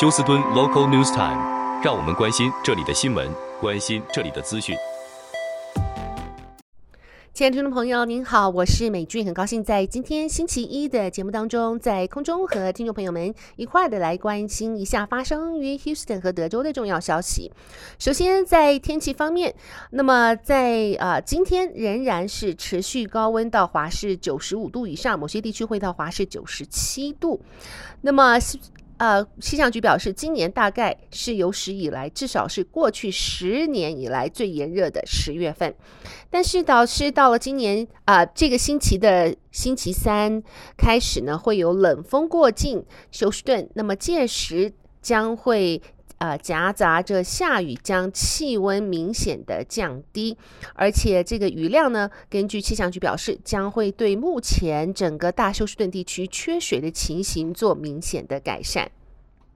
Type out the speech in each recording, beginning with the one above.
休斯敦 Local News Time，让我们关心这里的新闻，关心这里的资讯。亲爱的听众朋友，您好，我是美俊，很高兴在今天星期一的节目当中，在空中和听众朋友们一块儿的来关心一下发生于 Houston 和德州的重要消息。首先，在天气方面，那么在呃今天仍然是持续高温到华氏九十五度以上，某些地区会到华氏九十七度。那么呃，气象局表示，今年大概是有史以来，至少是过去十年以来最炎热的十月份。但是导师到了今年啊、这个星期的星期三开始呢，会有冷风过境休斯顿，那么届时将会。呃，夹杂着下雨，将气温明显的降低，而且这个雨量呢，根据气象局表示，将会对目前整个大休斯顿地区缺水的情形做明显的改善。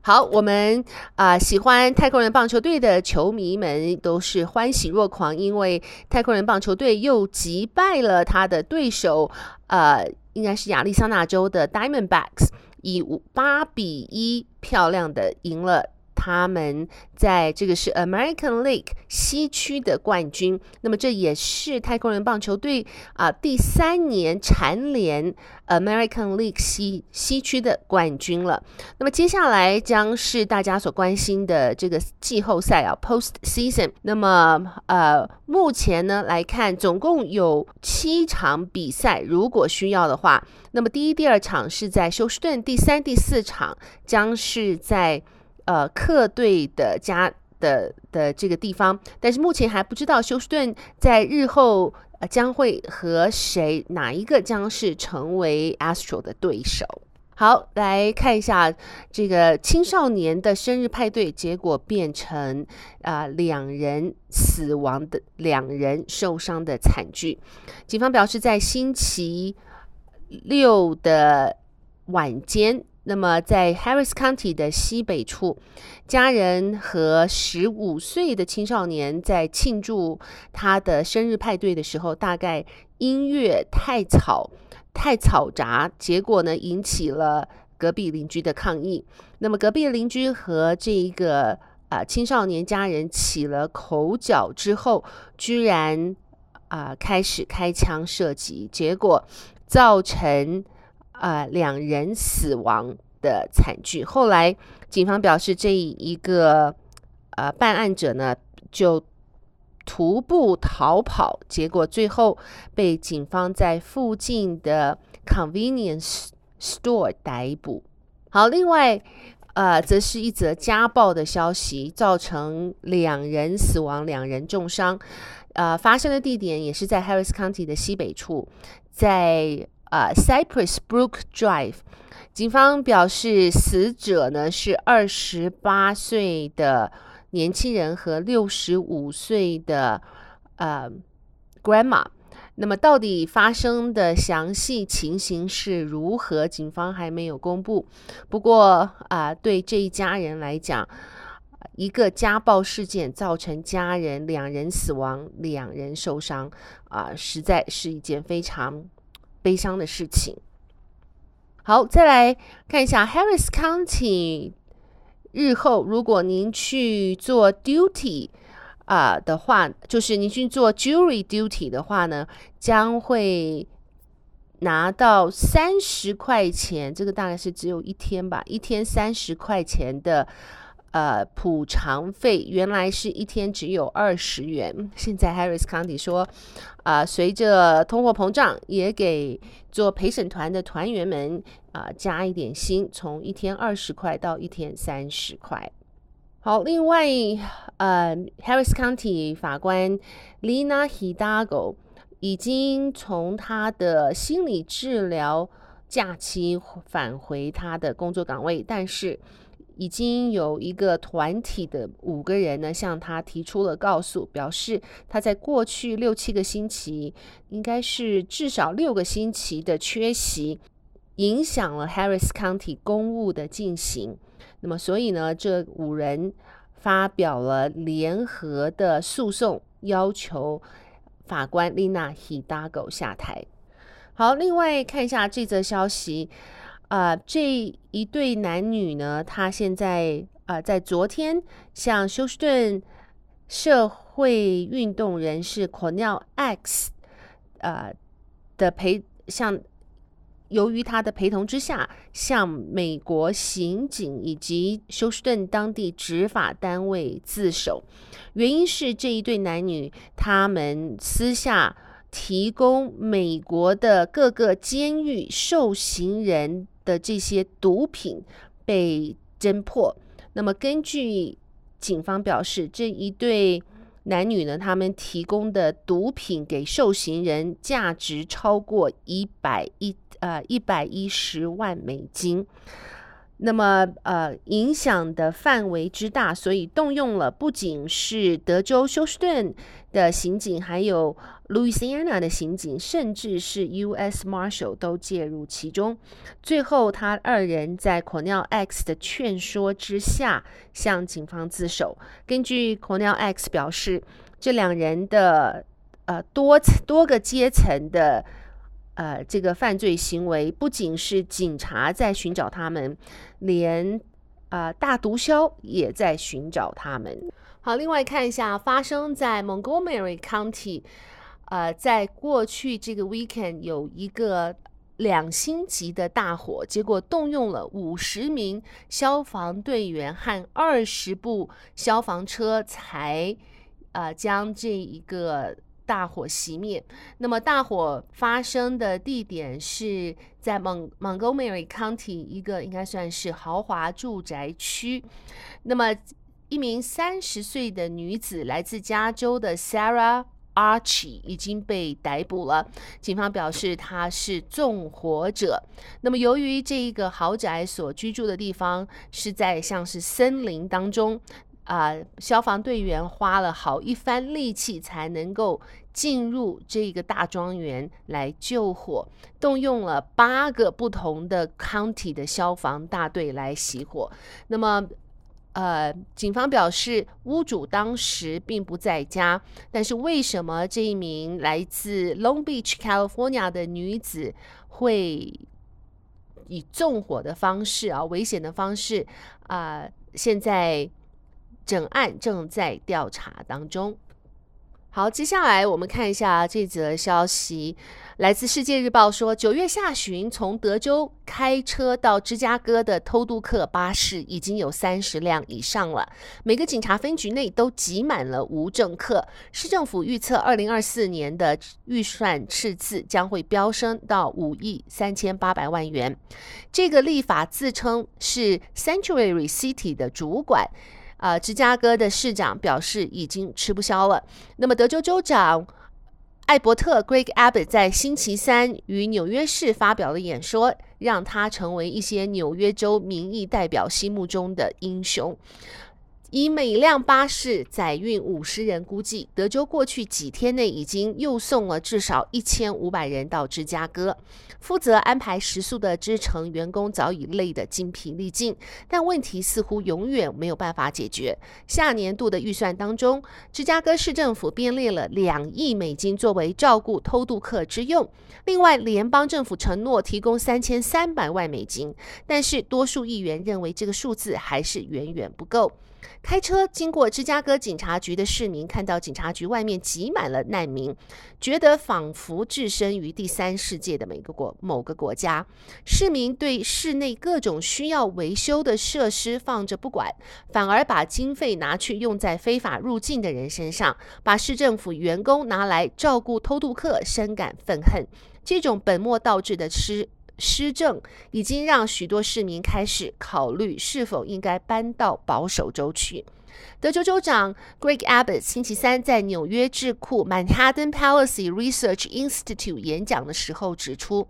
好，我们啊、喜欢太空人棒球队的球迷们都是欢喜若狂，因为太空人棒球队又击败了他的对手，呃，应该是亚利桑那州的 Diamondbacks，以五八比一漂亮的赢了。他们在这个是 American League 西区的冠军，那么这也是太空人棒球队啊、第三年蝉联 American League 西西区的冠军了。那么接下来将是大家所关心的这个季后赛啊 Post Season。那么呃，目前呢来看，总共有七场比赛，如果需要的话，那么第一、第二场是在休斯顿，第三、第四场将是在。呃，客队的家的的这个地方，但是目前还不知道休斯顿在日后呃将会和谁哪一个将是成为 Astro 的对手。好，来看一下这个青少年的生日派对，结果变成啊、两人死亡的两人受伤的惨剧。警方表示，在星期六的晚间。那么，在 Harris County 的西北处，家人和十五岁的青少年在庆祝他的生日派对的时候，大概音乐太吵、太嘈杂，结果呢，引起了隔壁邻居的抗议。那么，隔壁邻居和这一个啊、青少年家人起了口角之后，居然啊、开始开枪射击，结果造成。啊、呃，两人死亡的惨剧。后来警方表示，这一个呃办案者呢就徒步逃跑，结果最后被警方在附近的 convenience store 逮捕。好，另外呃，则是一则家暴的消息，造成两人死亡，两人重伤。呃，发生的地点也是在 Harris County 的西北处，在。啊、，Cypress Brook Drive，警方表示，死者呢是二十八岁的年轻人和六十五岁的呃 grandma。那么，到底发生的详细情形是如何？警方还没有公布。不过啊、对这一家人来讲，一个家暴事件造成家人两人死亡，两人受伤啊、实在是一件非常。悲伤的事情。好，再来看一下 Harris County。日后如果您去做 duty 啊、的话，就是您去做 jury duty 的话呢，将会拿到三十块钱。这个大概是只有一天吧，一天三十块钱的。呃，补偿费原来是一天只有二十元，现在 Harris County 说，啊、呃，随着通货膨胀，也给做陪审团的团员们啊、加一点薪，从一天二十块到一天三十块。好，另外，呃，Harris County 法官 Lina Hidalgo 已经从他的心理治疗假期返回他的工作岗位，但是。已经有一个团体的五个人呢，向他提出了告诉，表示他在过去六七个星期，应该是至少六个星期的缺席，影响了 Harris County 公务的进行。那么，所以呢，这五人发表了联合的诉讼，要求法官 Lina Hidalgo 下台。好，另外看一下这则消息。呃，这一对男女呢，他现在呃，在昨天向休斯顿社会运动人士 Cornell X 呃的陪向。由于他的陪同之下，向美国刑警以及休斯顿当地执法单位自首，原因是这一对男女他们私下提供美国的各个监狱受刑人的这些毒品被侦破。那么根据警方表示，这一对男女呢，他们提供的毒品给受刑人价值超过一百一。呃，一百一十万美金，那么呃，影响的范围之大，所以动用了不仅是德州休斯顿的刑警，还有路易斯安那的刑警，甚至是 U.S. Marshal 都介入其中。最后，他二人在 Cornell X 的劝说之下，向警方自首。根据 Cornel X 表示，这两人的呃多多个阶层的。呃，这个犯罪行为不仅是警察在寻找他们，连呃大毒枭也在寻找他们。好，另外看一下发生在 Montgomery County，呃，在过去这个 weekend 有一个两星级的大火，结果动用了五十名消防队员和二十部消防车才呃将这一个。大火熄灭。那么，大火发生的地点是在蒙 Montgomery County 一个应该算是豪华住宅区。那么，一名三十岁的女子来自加州的 Sarah Archie 已经被逮捕了。警方表示她是纵火者。那么，由于这一个豪宅所居住的地方是在像是森林当中。啊、消防队员花了好一番力气才能够进入这个大庄园来救火，动用了八个不同的 county 的消防大队来熄火。那么，呃，警方表示屋主当时并不在家，但是为什么这一名来自 Long Beach California 的女子会以纵火的方式啊，危险的方式啊、现在？整案正在调查当中。好，接下来我们看一下这则消息，来自《世界日报》说，九月下旬从德州开车到芝加哥的偷渡客巴士已经有三十辆以上了，每个警察分局内都挤满了无证客。市政府预测，二零二四年的预算赤字将会飙升到五亿三千八百万元。这个立法自称是 Sanctuary City 的主管。啊，芝加哥的市长表示已经吃不消了。那么，德州州长艾伯特 （Greg Abbott） 在星期三于纽约市发表了演说，让他成为一些纽约州民意代表心目中的英雄。以每辆巴士载运五十人，估计德州过去几天内已经又送了至少一千五百人到芝加哥。负责安排食宿的支撑员工早已累得精疲力尽，但问题似乎永远没有办法解决。下年度的预算当中，芝加哥市政府编列了两亿美金作为照顾偷渡客之用。另外，联邦政府承诺提供三千三百万美金，但是多数议员认为这个数字还是远远不够。开车经过芝加哥警察局的市民看到警察局外面挤满了难民，觉得仿佛置身于第三世界的每个国某个国家。市民对室内各种需要维修的设施放着不管，反而把经费拿去用在非法入境的人身上，把市政府员工拿来照顾偷渡客，深感愤恨。这种本末倒置的施施政已经让许多市民开始考虑是否应该搬到保守州去。德州州长 Greg Abbott 星期三在纽约智库 Manhattan Policy Research Institute 演讲的时候指出，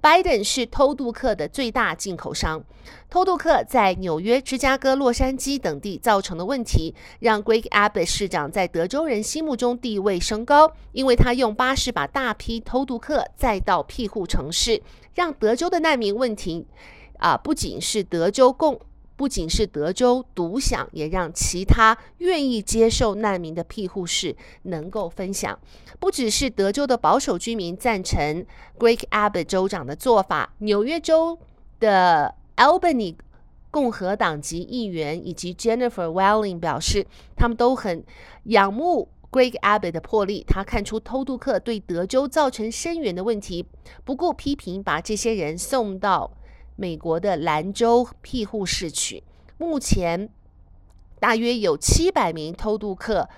拜登是偷渡客的最大进口商。偷渡客在纽约、芝加哥、洛杉矶等地造成的问题，让 Greg Abbott 市长在德州人心目中地位升高，因为他用巴士把大批偷渡客载到庇护城市，让德州的难民问题啊，不仅是德州共。不仅是德州独享，也让其他愿意接受难民的庇护士能够分享。不只是德州的保守居民赞成 Greg Abbott 州长的做法，纽约州的 Albany 共和党籍议员以及 Jennifer Welling 表示，他们都很仰慕 Greg Abbott 的魄力。他看出偷渡客对德州造成深远的问题，不顾批评，把这些人送到美国的兰州庇护室去。目前大约有七百名偷渡客，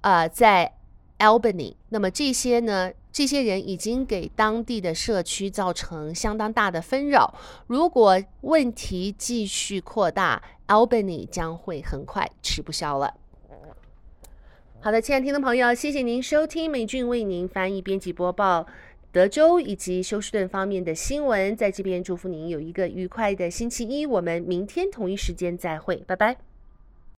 呃，在 Albany。那么这些呢？这些人已经给当地的社区造成相当大的纷扰。如果问题继续扩大，Albany 将会很快吃不消了。好的，亲爱的听众朋友，谢谢您收听美俊为您翻译、编辑、播报德州以及休斯顿方面的新闻。在这边祝福您有一个愉快的星期一。我们明天同一时间再会，拜拜。